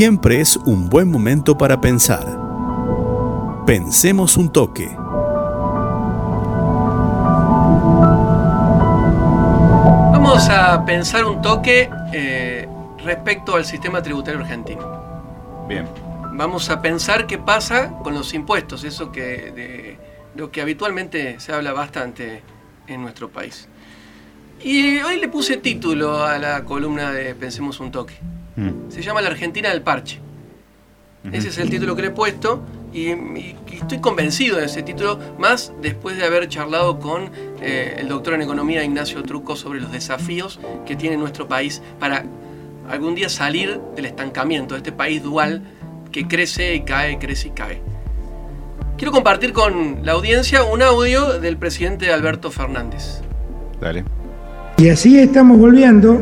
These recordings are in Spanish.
siempre es un buen momento para pensar. Pensemos un toque. Vamos a pensar un toque eh, respecto al sistema tributario argentino. Bien. Vamos a pensar qué pasa con los impuestos, eso que de lo que habitualmente se habla bastante en nuestro país. Y hoy le puse título a la columna de Pensemos un toque. Mm. Se llama La Argentina del Parche. Ese es el título que le he puesto y, y- y estoy convencido de ese título, más después de haber charlado con eh, el doctor en economía Ignacio Truco sobre los desafíos que tiene nuestro país para algún día salir del estancamiento de este país dual que crece y cae, crece y cae. Quiero compartir con la audiencia un audio del presidente Alberto Fernández. Dale. Y así estamos volviendo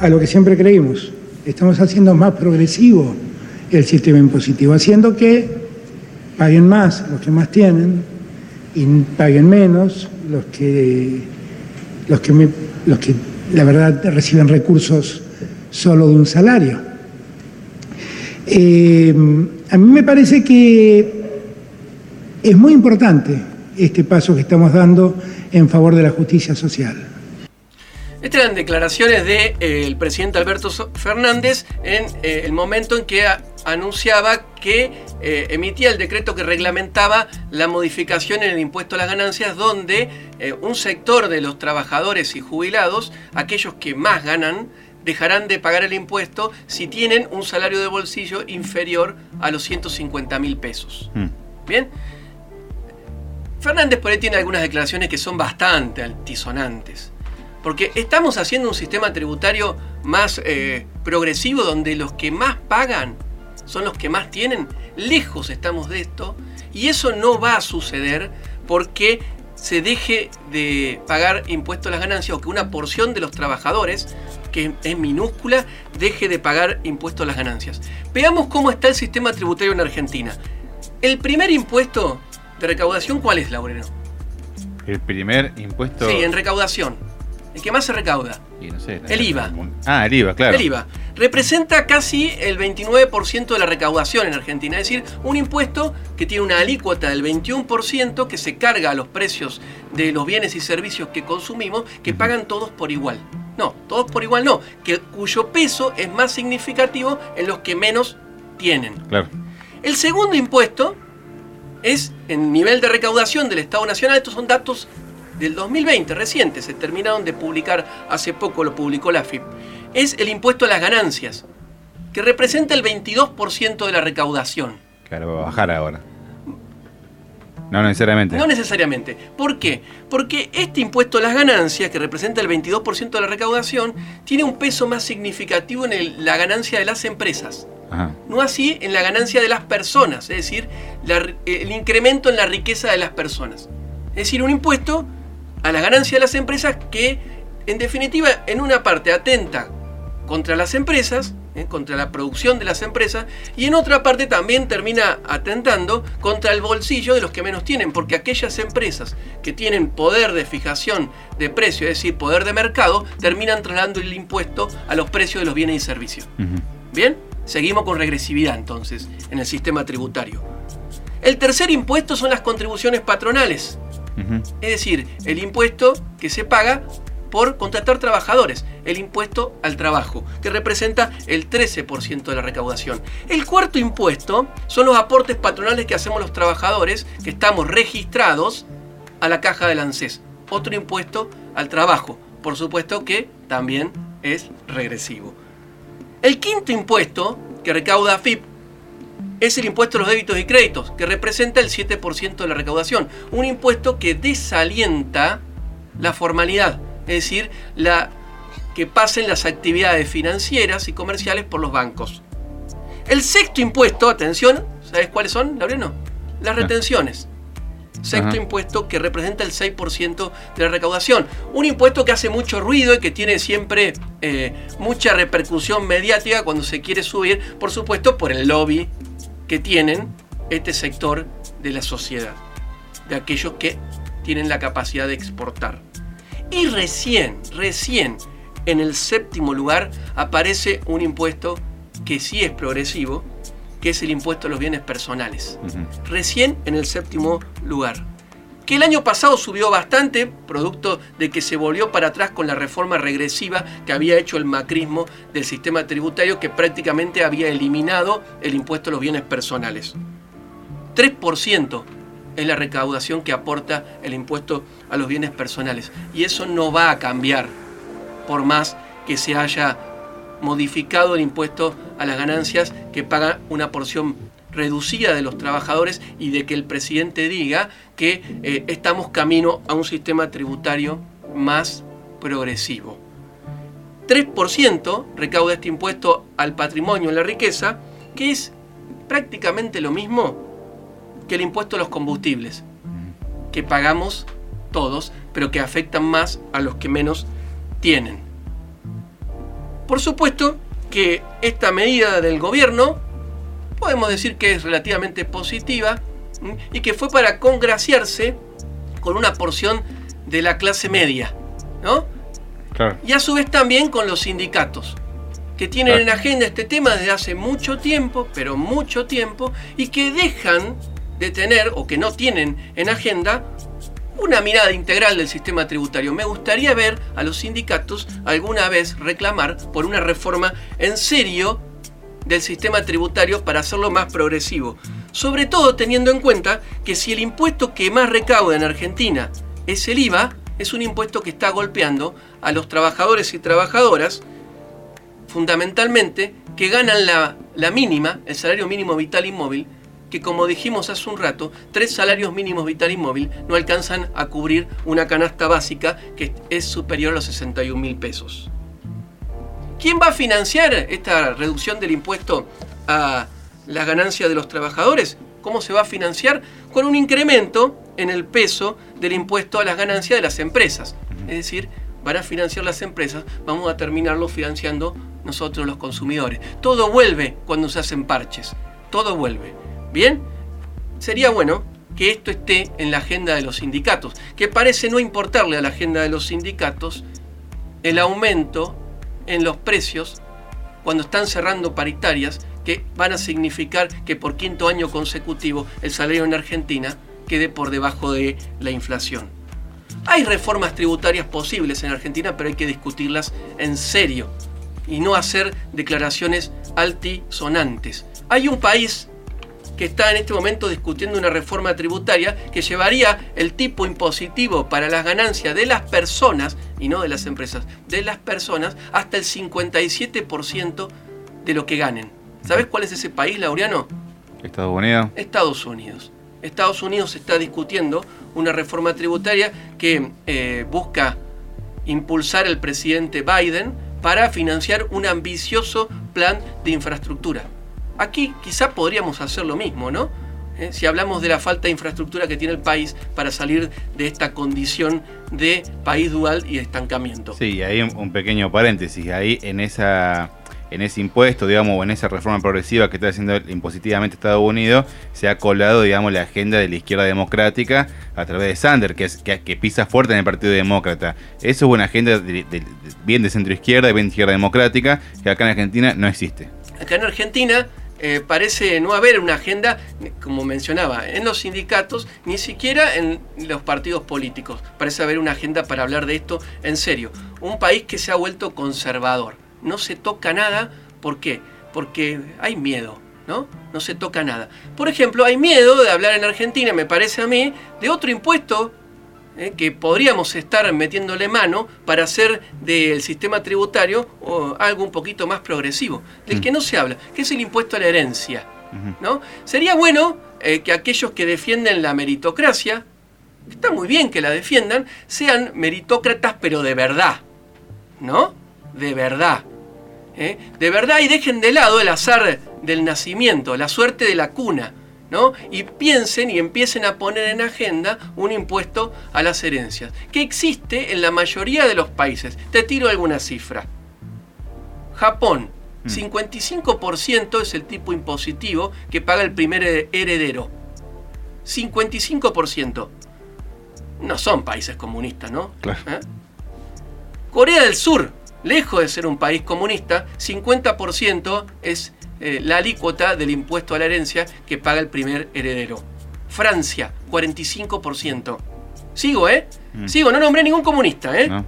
a lo que siempre creímos. Estamos haciendo más progresivo el sistema impositivo, haciendo que paguen más los que más tienen y paguen menos los que, los que, la verdad reciben recursos solo de un salario. Eh, a mí me parece que es muy importante este paso que estamos dando en favor de la justicia social. Estas eran declaraciones del presidente Alberto Fernández en eh, el momento en que anunciaba que eh, emitía el decreto que reglamentaba la modificación en el impuesto a las ganancias, donde eh, un sector de los trabajadores y jubilados, aquellos que más ganan, dejarán de pagar el impuesto si tienen un salario de bolsillo inferior a los 150 mil pesos. Mm. Bien. Fernández por ahí tiene algunas declaraciones que son bastante altisonantes. Porque estamos haciendo un sistema tributario más eh, progresivo donde los que más pagan son los que más tienen. Lejos estamos de esto. Y eso no va a suceder porque se deje de pagar impuestos a las ganancias o que una porción de los trabajadores, que es minúscula, deje de pagar impuestos a las ganancias. Veamos cómo está el sistema tributario en Argentina. El primer impuesto de recaudación, ¿cuál es, Laureno? El primer impuesto. Sí, en recaudación. El que más se recauda. y no sé, el IVA. Ah, el IVA, claro. El IVA. Representa casi el 29% de la recaudación en Argentina. Es decir, un impuesto que tiene una alícuota del 21% que se carga a los precios de los bienes y servicios que consumimos, que pagan todos por igual. No, todos por igual no. Que, cuyo peso es más significativo en los que menos tienen. Claro. El segundo impuesto es en nivel de recaudación del Estado Nacional. Estos son datos del 2020, recientes, se terminaron de publicar hace poco, lo publicó la FIP. Es el impuesto a las ganancias, que representa el 22% de la recaudación. Claro, va a bajar ahora. No necesariamente. No necesariamente. ¿Por qué? Porque este impuesto a las ganancias, que representa el 22% de la recaudación, tiene un peso más significativo en el- la ganancia de las empresas. Ajá. No así en la ganancia de las personas, es decir, la el incremento en la riqueza de las personas. Es decir, un impuesto a la ganancia de las empresas que, en definitiva, en una parte atenta contra las empresas, ¿eh? contra la producción de las empresas, y en otra parte también termina atentando contra el bolsillo de los que menos tienen, porque aquellas empresas que tienen poder de fijación de precio, es decir, poder de mercado, terminan trasladando el impuesto a los precios de los bienes y servicios. Bien, seguimos con regresividad entonces en el sistema tributario. El tercer impuesto son las contribuciones patronales, Es decir, el impuesto que se paga por contratar trabajadores, el impuesto al trabajo, que representa el 13% de la recaudación. El cuarto impuesto son los aportes patronales que hacemos los trabajadores, que estamos registrados a la caja del ANSES. Otro impuesto al trabajo, por supuesto que también es regresivo. El quinto impuesto que recauda AFIP es el impuesto a los débitos y créditos, que representa el 7% de la recaudación. Un impuesto que desalienta la formalidad, es decir, la que pasen las actividades financieras y comerciales por los bancos. El sexto impuesto, atención, ¿sabes cuáles son, Laureano? Las No. retenciones. Sexto Ajá. impuesto que representa el 6% de la recaudación. Un impuesto que hace mucho ruido y que tiene siempre eh, mucha repercusión mediática cuando se quiere subir, por supuesto, por el lobby que tienen este sector de la sociedad, de aquellos que tienen la capacidad de exportar. Y recién, recién, en el séptimo lugar aparece un impuesto que sí es progresivo, que es el impuesto a los bienes personales. Recién en el séptimo lugar. Que el año pasado subió bastante, producto de que se volvió para atrás con la reforma regresiva que había hecho el macrismo del sistema tributario que prácticamente había eliminado el impuesto a los bienes personales. 3% es la recaudación que aporta el impuesto a los bienes personales. Y eso no va a cambiar por más que se haya modificado el impuesto a las ganancias que paga una porción reducida de los trabajadores y de que el presidente diga que eh, estamos camino a un sistema tributario más progresivo. 3% recauda este impuesto al patrimonio, a la riqueza, que es prácticamente lo mismo que el impuesto a los combustibles, que pagamos todos, pero que afectan más a los que menos tienen. Por supuesto que esta medida del gobierno podemos decir que es relativamente positiva y que fue para congraciarse con una porción de la clase media, ¿no? Claro. Y a su vez también con los sindicatos, que tienen Claro. en agenda este tema desde hace mucho tiempo, pero mucho tiempo, y que dejan de tener, o que no tienen en agenda, una mirada integral del sistema tributario. Me gustaría ver a los sindicatos alguna vez reclamar por una reforma en serio del sistema tributario para hacerlo más progresivo. Sobre todo teniendo en cuenta que si el impuesto que más recauda en Argentina es el IVA, es un impuesto que está golpeando a los trabajadores y trabajadoras, fundamentalmente, que ganan la, la mínima, el salario mínimo vital inmóvil, que como dijimos hace un rato, tres salarios mínimos vital inmóvil no alcanzan a cubrir una canasta básica que es superior a los 61 mil pesos. ¿Quién va a financiar esta reducción del impuesto a las ganancias de los trabajadores? ¿Cómo se va a financiar? Con un incremento en el peso del impuesto a las ganancias de las empresas. Es decir, van a financiar las empresas, vamos a terminarlo financiando nosotros los consumidores. Todo vuelve cuando se hacen parches. Todo vuelve. Bien, sería bueno que esto esté en la agenda de los sindicatos, que parece no importarle a la agenda de los sindicatos el aumento en los precios cuando están cerrando paritarias que van a significar que por quinto año consecutivo el salario en Argentina quede por debajo de la inflación. Hay reformas tributarias posibles en Argentina, pero hay que discutirlas en serio y no hacer declaraciones altisonantes. Hay un país que está en este momento discutiendo una reforma tributaria que llevaría el tipo impositivo para las ganancias de las personas, y no de las empresas, de las personas, hasta el 57% de lo que ganen. ¿Sabes cuál es ese país, Laureano? Estados Unidos. Estados Unidos. Estados Unidos está discutiendo una reforma tributaria que eh, busca impulsar el presidente Biden para financiar un ambicioso plan de infraestructura. Aquí quizá podríamos hacer lo mismo, ¿no? Eh, si hablamos de la falta de infraestructura que tiene el país para salir de esta condición de país dual y estancamiento. Sí, ahí un, pequeño paréntesis. Ahí en esa en ese impuesto, digamos, o en esa reforma progresiva que está haciendo impositivamente Estados Unidos, se ha colado, digamos, la agenda de la izquierda democrática a través de Sander, que, es, que, que pisa fuerte en el Partido Demócrata. Eso es una agenda de, de, de, bien de centro izquierda, bien de izquierda democrática, que acá en Argentina no existe. Acá en Argentina eh, parece no haber una agenda, como mencionaba, en los sindicatos, ni siquiera en los partidos políticos. Parece haber una agenda para hablar de esto en serio. Un país que se ha vuelto conservador. No se toca nada, ¿por qué? Porque hay miedo, ¿no? No se toca nada. Por ejemplo, hay miedo de hablar en Argentina, me parece a mí, de otro impuesto eh, que podríamos estar metiéndole mano para hacer del sistema tributario o algo un poquito más progresivo, del Mm. que no se habla, que es el impuesto a la herencia. ¿no? Sería bueno eh, que aquellos que defienden la meritocracia, está muy bien que la defiendan, sean meritócratas pero de verdad, ¿no? De verdad. ¿eh? De verdad y dejen de lado el azar del nacimiento, la suerte de la cuna. ¿No? Y piensen y empiecen a poner en agenda un impuesto a las herencias, que existe en la mayoría de los países. Te tiro alguna cifra. Japón, 55% es el tipo impositivo que paga el primer heredero. 55%. No son países comunistas, ¿no? Claro. ¿Eh? Corea del Sur, lejos de ser un país comunista, 50% es eh, la alícuota del impuesto a la herencia que paga el primer heredero. Francia, 45%. Sigo, ¿eh? Mm. Sigo, no nombré ningún comunista, ¿eh? ¿no?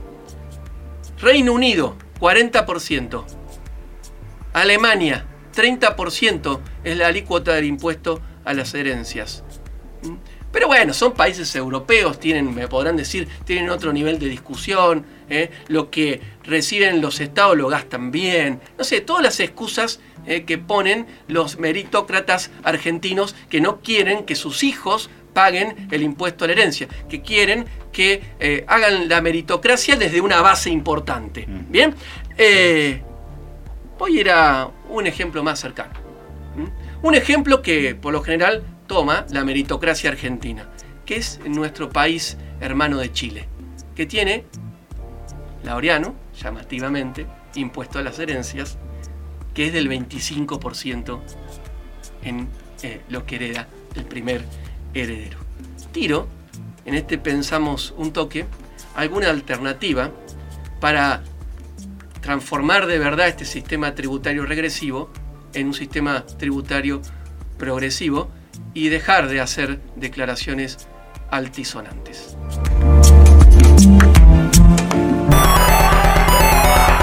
Reino Unido, 40%. Alemania, 30% es la alícuota del impuesto a las herencias. Pero bueno, son países europeos, tienen, me podrán decir, tienen otro nivel de discusión. ¿eh? Lo que reciben los estados lo gastan bien. No sé, todas las excusas ¿eh? que ponen los meritócratas argentinos que no quieren que sus hijos paguen el impuesto a la herencia, que quieren que eh, hagan la meritocracia desde una base importante. Mm. Bien, voy a ir a un ejemplo más cercano. Un ejemplo que por lo general toma la meritocracia argentina, que es nuestro país hermano de Chile, que tiene, Laureano, llamativamente, impuesto a las herencias, que es del 25% en eh, lo que hereda el primer heredero. Tiro, en este pensamos un toque, alguna alternativa para transformar de verdad este sistema tributario regresivo en un sistema tributario progresivo y dejar de hacer declaraciones altisonantes.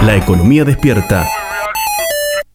La economía despierta